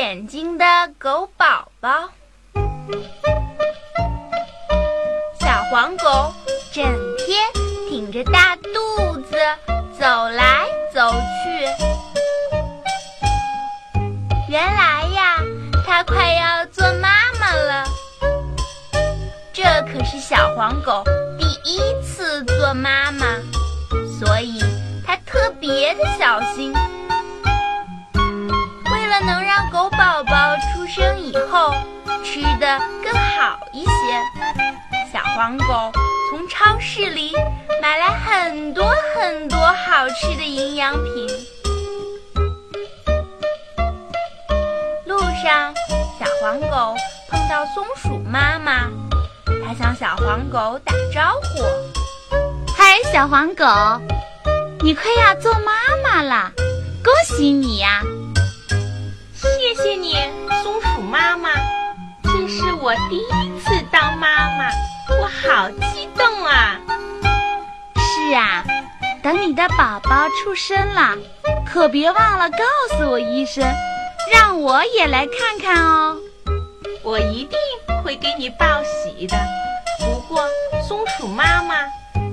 眼睛的狗宝宝。小黄狗整天挺着大肚子走来走去。原来呀，它快要做妈妈了。这可是小黄狗第一次做妈妈，所以它特别的小心。更好一些，小黄狗从超市里买来很多很多好吃的营养品。路上，小黄狗碰到松鼠妈妈，它向小黄狗打招呼：“嗨，小黄狗，你快要做妈妈了，恭喜你呀！”谢谢你，松鼠妈妈，这是我第一次当妈妈，我好激动啊！是啊，等你的宝宝出生了，可别忘了告诉我一声，让我也来看看哦。我一定会给你报喜的。不过，松鼠妈妈，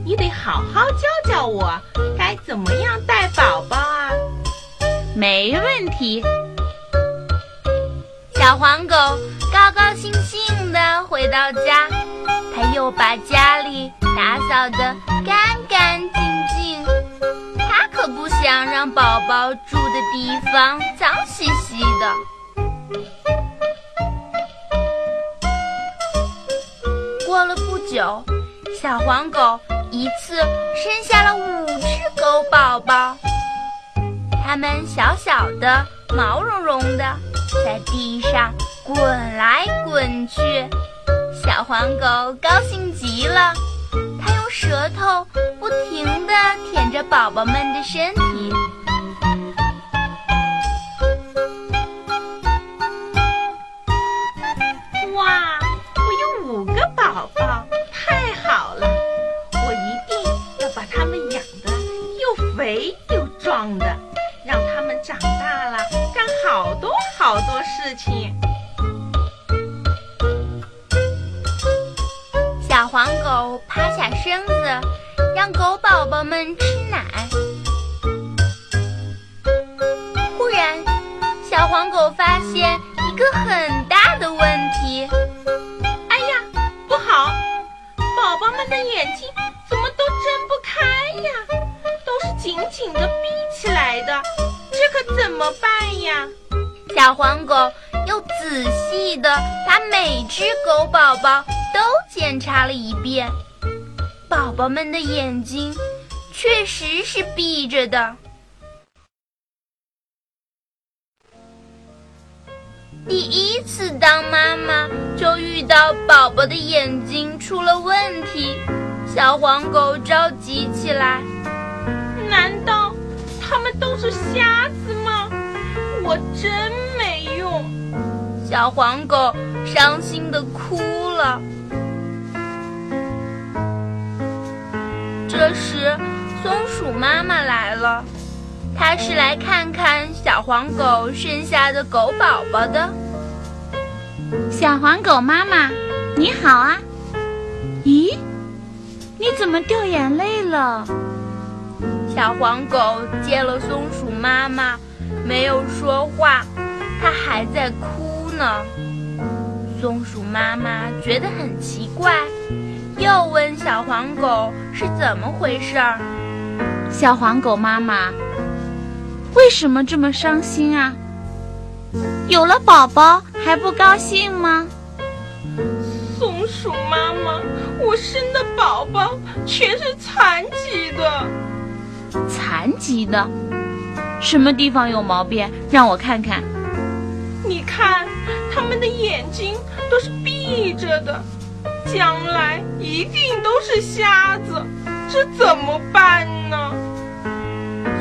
你得好好教教我该怎么样带宝宝啊。没问题。小黄狗高高兴兴地回到家，它又把家里打扫得干干净净。它可不想让宝宝住的地方脏兮兮的。过了不久，小黄狗一次生下了五只狗宝宝，它们小小的，毛茸茸的。在地上滚来滚去，小黄狗高兴极了。它用舌头不停地舔着宝宝们的身体。狗趴下身子，让狗宝宝们吃奶。忽然，小黄狗发现一个很大的问题。哎呀，不好！宝宝们的眼睛怎么都睁不开呀？都是紧紧的闭起来的，这可怎么办呀？小黄狗又仔细的把每只狗宝宝都检查了一遍，宝宝们的眼睛确实是闭着的。第一次当妈妈就遇到宝宝的眼睛出了问题，小黄狗着急起来。难道他们都是瞎子吗？我真没用……小黄狗伤心的哭了。这时，松鼠妈妈来了，它是来看看小黄狗剩下的狗宝宝的。小黄狗妈妈，你好啊！咦，你怎么掉眼泪了？小黄狗见了松鼠妈妈，没有说话，它还在哭。呢，松鼠妈妈觉得很奇怪，小黄狗是怎么回事儿。小黄狗妈妈，为什么这么伤心啊？有了宝宝还不高兴吗？松鼠妈妈，我生的宝宝全是残疾的。残疾的？什么地方有毛病？让我看看。你看，他们的眼睛都是闭着的，将来一定都是瞎子，这怎么办呢？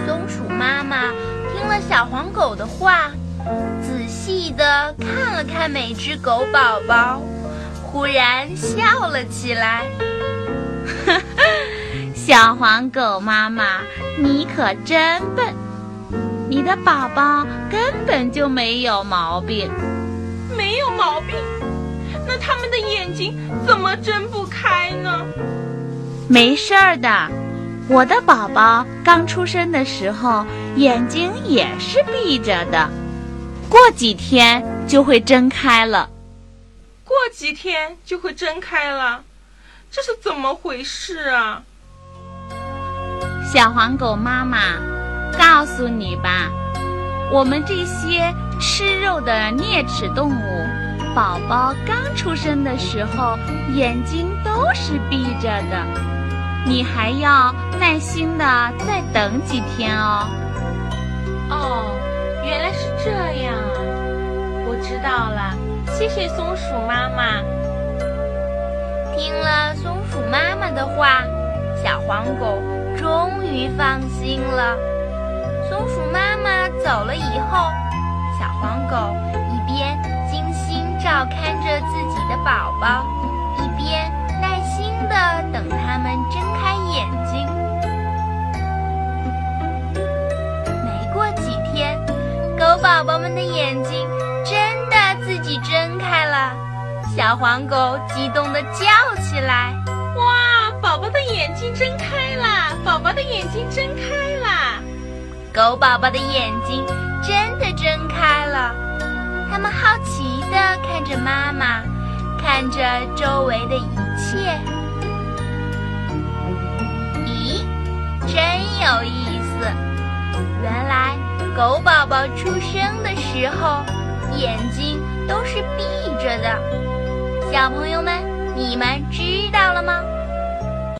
松鼠妈妈听了小黄狗的话，仔细的看了看每只狗宝宝，忽然笑了起来。小黄狗妈妈，你可真笨，你的宝宝根。本就没有毛病。没有毛病？那他们的眼睛怎么睁不开呢？没事儿的，我的宝宝刚出生的时候眼睛也是闭着的，过几天就会睁开了。过几天就会睁开了，这是怎么回事啊？小黄狗妈妈，告诉你吧，我们这些吃肉的啮齿动物，宝宝刚出生的时候眼睛都是闭着的，你还要耐心的再等几天哦。哦，原来是这样啊！我知道了，谢谢松鼠妈妈。听了松鼠妈妈的话，小黄狗终于放心了。松鼠妈妈走了以后，小黄狗宝宝，一边耐心的等他们睁开眼睛。没过几天，狗宝宝们的眼睛真的自己睁开了。小黄狗激动的叫起来：“哇，宝宝的眼睛睁开了！宝宝的眼睛睁开了！”狗宝宝的眼睛真的睁开了，它们好奇地看着妈妈，看着周围的一切。咦，真有意思！原来狗宝宝出生的时候眼睛都是闭着的。小朋友们，你们知道了吗？